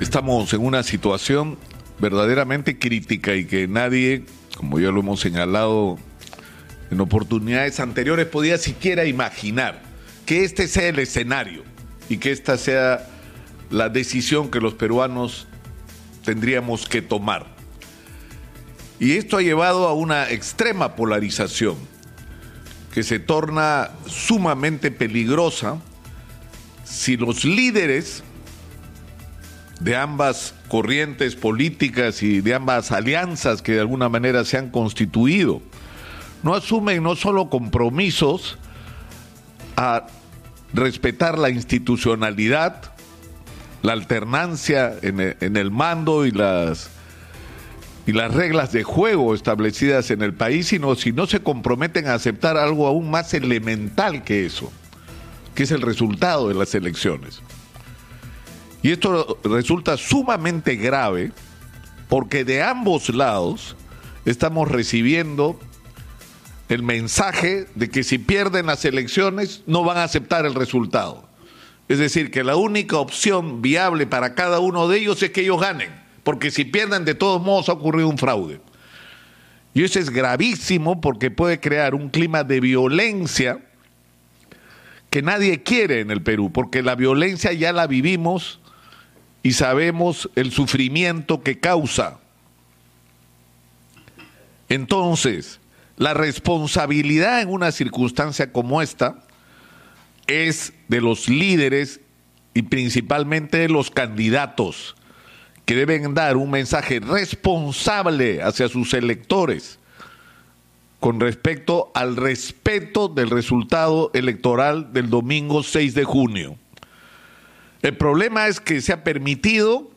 Estamos en una situación verdaderamente crítica y que nadie, como ya lo hemos señalado en oportunidades anteriores, podía siquiera imaginar que este sea el escenario y que esta sea la decisión que los peruanos tendríamos que tomar. Y esto ha llevado a una extrema polarización que se torna sumamente peligrosa si los líderes de ambas corrientes políticas y de ambas alianzas que de alguna manera se han constituido no asumen no solo compromisos a respetar la institucionalidad, la alternancia en el, mando y las, y las reglas de juego establecidas en el país, sino si no se comprometen a aceptar algo aún más elemental que eso, que es el resultado de las elecciones. Y esto resulta sumamente grave porque de ambos lados estamos recibiendo el mensaje de que si pierden las elecciones no van a aceptar el resultado. Es decir, que la única opción viable para cada uno de ellos es que ellos ganen, porque si pierden de todos modos ha ocurrido un fraude. Y eso es gravísimo porque puede crear un clima de violencia que nadie quiere en el Perú, porque la violencia ya la vivimos y sabemos el sufrimiento que causa. Entonces, la responsabilidad en una circunstancia como esta es de los líderes y principalmente de los candidatos que deben dar un mensaje responsable hacia sus electores con respecto al respeto del resultado electoral del domingo 6 de junio. El problema es que se ha permitido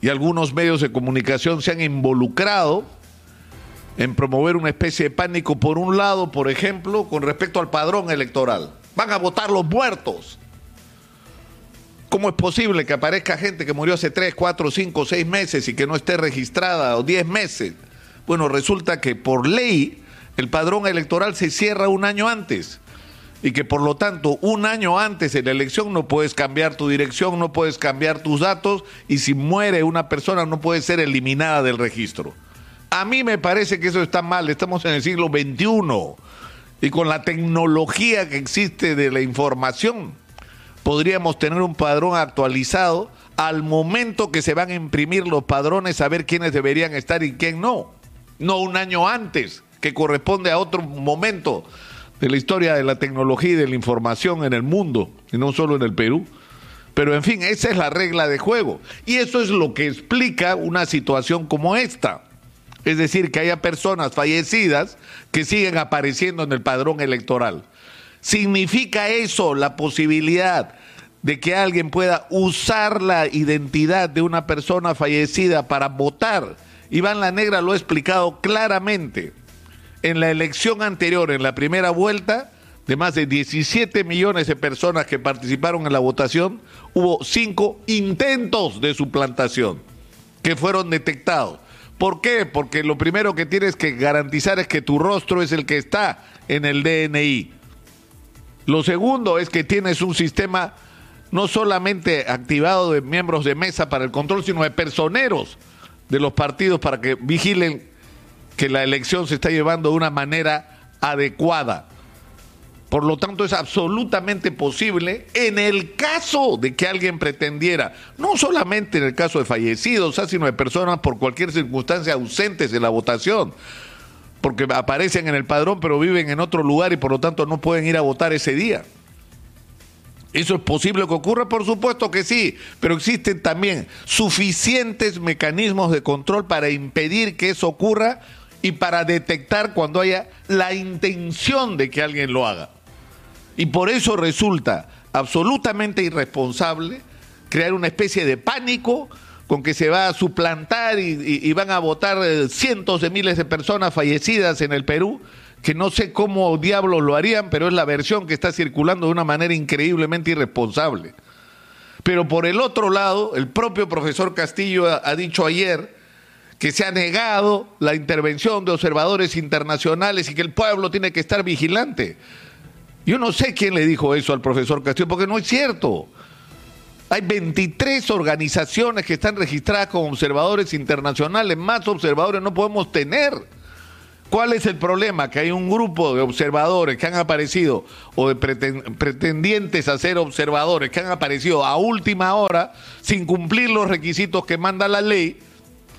y algunos medios de comunicación se han involucrado en promover una especie de pánico, por un lado, por ejemplo, con respecto al padrón electoral. Van a votar los muertos. ¿Cómo es posible que aparezca gente que murió hace 3, 4, 5, 6 meses y que no esté registrada o 10 meses? Bueno, resulta que por ley el padrón electoral se cierra un año antes y que por lo tanto un año antes de la elección no puedes cambiar tu dirección, no puedes cambiar tus datos y si muere una persona no puede ser eliminada del registro. A mí me parece que eso está mal, estamos en el siglo XXI y con la tecnología que existe de la información podríamos tener un padrón actualizado al momento que se van a imprimir los padrones, saber quiénes deberían estar y quién no. No un año antes, que corresponde a otro momento de la historia de la tecnología y de la información en el mundo, y no solo en el Perú. Pero en fin, esa es la regla de juego. Y eso es lo que explica una situación como esta. Es decir, que haya personas fallecidas que siguen apareciendo en el padrón electoral. ¿Significa eso la posibilidad de que alguien pueda usar la identidad de una persona fallecida para votar? Iván La Negra lo ha explicado claramente. En la elección anterior, en la primera vuelta, de más de 17 millones de personas que participaron en la votación, hubo cinco intentos de suplantación que fueron detectados. ¿Por qué? Porque lo primero que tienes que garantizar es que tu rostro es el que está en el DNI. Lo segundo es que tienes un sistema no solamente activado de miembros de mesa para el control, sino de personeros de los partidos para que vigilen que la elección se está llevando de una manera adecuada. Por lo tanto, es absolutamente posible en el caso de que alguien pretendiera, no solamente en el caso de fallecidos, sino de personas por cualquier circunstancia ausentes de la votación, porque aparecen en el padrón pero viven en otro lugar y por lo tanto no pueden ir a votar ese día. ¿Eso es posible que ocurra? Por supuesto que sí, pero existen también suficientes mecanismos de control para impedir que eso ocurra y para detectar cuando haya la intención de que alguien lo haga. Y por eso resulta absolutamente irresponsable crear una especie de pánico con que se va a suplantar y, van a votar eh, cientos de miles de personas fallecidas en el Perú, que no sé cómo diablos lo harían, pero es la versión que está circulando de una manera increíblemente irresponsable. Pero por el otro lado, el propio profesor Castillo ha dicho ayer que se ha negado la intervención de observadores internacionales y que el pueblo tiene que estar vigilante. Yo no sé quién le dijo eso al profesor Castillo, porque no es cierto. Hay 23 organizaciones que están registradas como observadores internacionales, más observadores no podemos tener. ¿Cuál es el problema? Que hay un grupo de observadores que han aparecido o de pretendientes a ser observadores que han aparecido a última hora sin cumplir los requisitos que manda la ley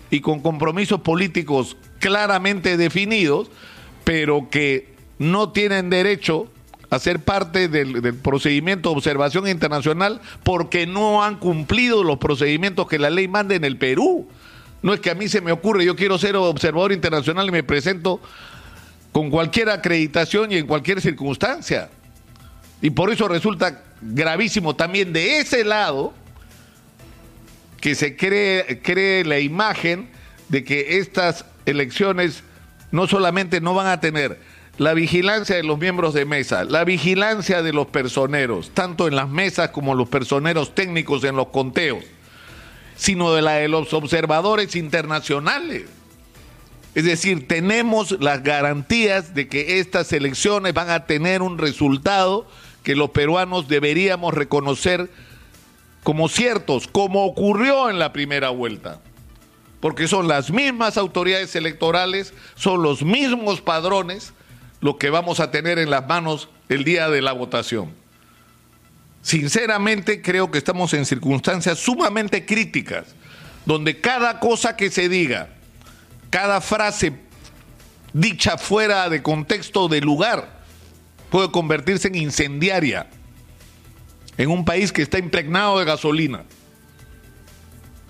y con compromisos políticos claramente definidos, pero que no tienen derecho a ser parte del, procedimiento de observación internacional porque no han cumplido los procedimientos que la ley manda en el Perú. No es que a mí se me ocurre, yo quiero ser observador internacional y me presento con cualquier acreditación y en cualquier circunstancia. Y por eso resulta gravísimo también de ese lado que se cree, cree la imagen de que estas elecciones no solamente no van a tener la vigilancia de los miembros de mesa, la vigilancia de los personeros, tanto en las mesas como los personeros técnicos en los conteos, sino de la de los observadores internacionales. Es decir, tenemos las garantías de que estas elecciones van a tener un resultado que los peruanos deberíamos reconocer como ciertos, como ocurrió en la primera vuelta. Porque son las mismas autoridades electorales, son los mismos padrones lo que vamos a tener en las manos el día de la votación. Sinceramente creo que estamos en circunstancias sumamente críticas, donde cada cosa que se diga, cada frase dicha fuera de contexto de lugar, puede convertirse en incendiaria en un país que está impregnado de gasolina.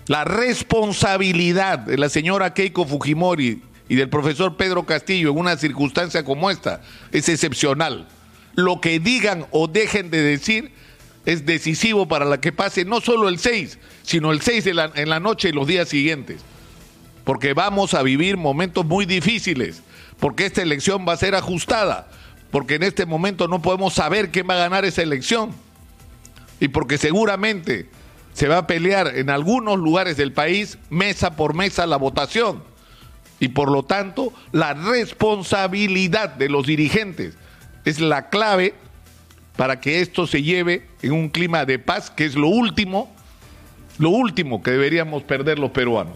La responsabilidad de la señora Keiko Fujimori y del profesor Pedro Castillo en una circunstancia como esta es excepcional. Lo que digan o dejen de decir es decisivo para la que pase no solo el 6, sino el 6 en la, en la noche y los días siguientes. Porque vamos a vivir momentos muy difíciles, porque esta elección va a ser ajustada, porque en este momento no podemos saber quién va a ganar esa elección. Y porque seguramente se va a pelear en algunos lugares del país mesa por mesa la votación. Y por lo tanto, la responsabilidad de los dirigentes es la clave para que esto se lleve en un clima de paz, que es lo último, lo último que deberíamos perder los peruanos.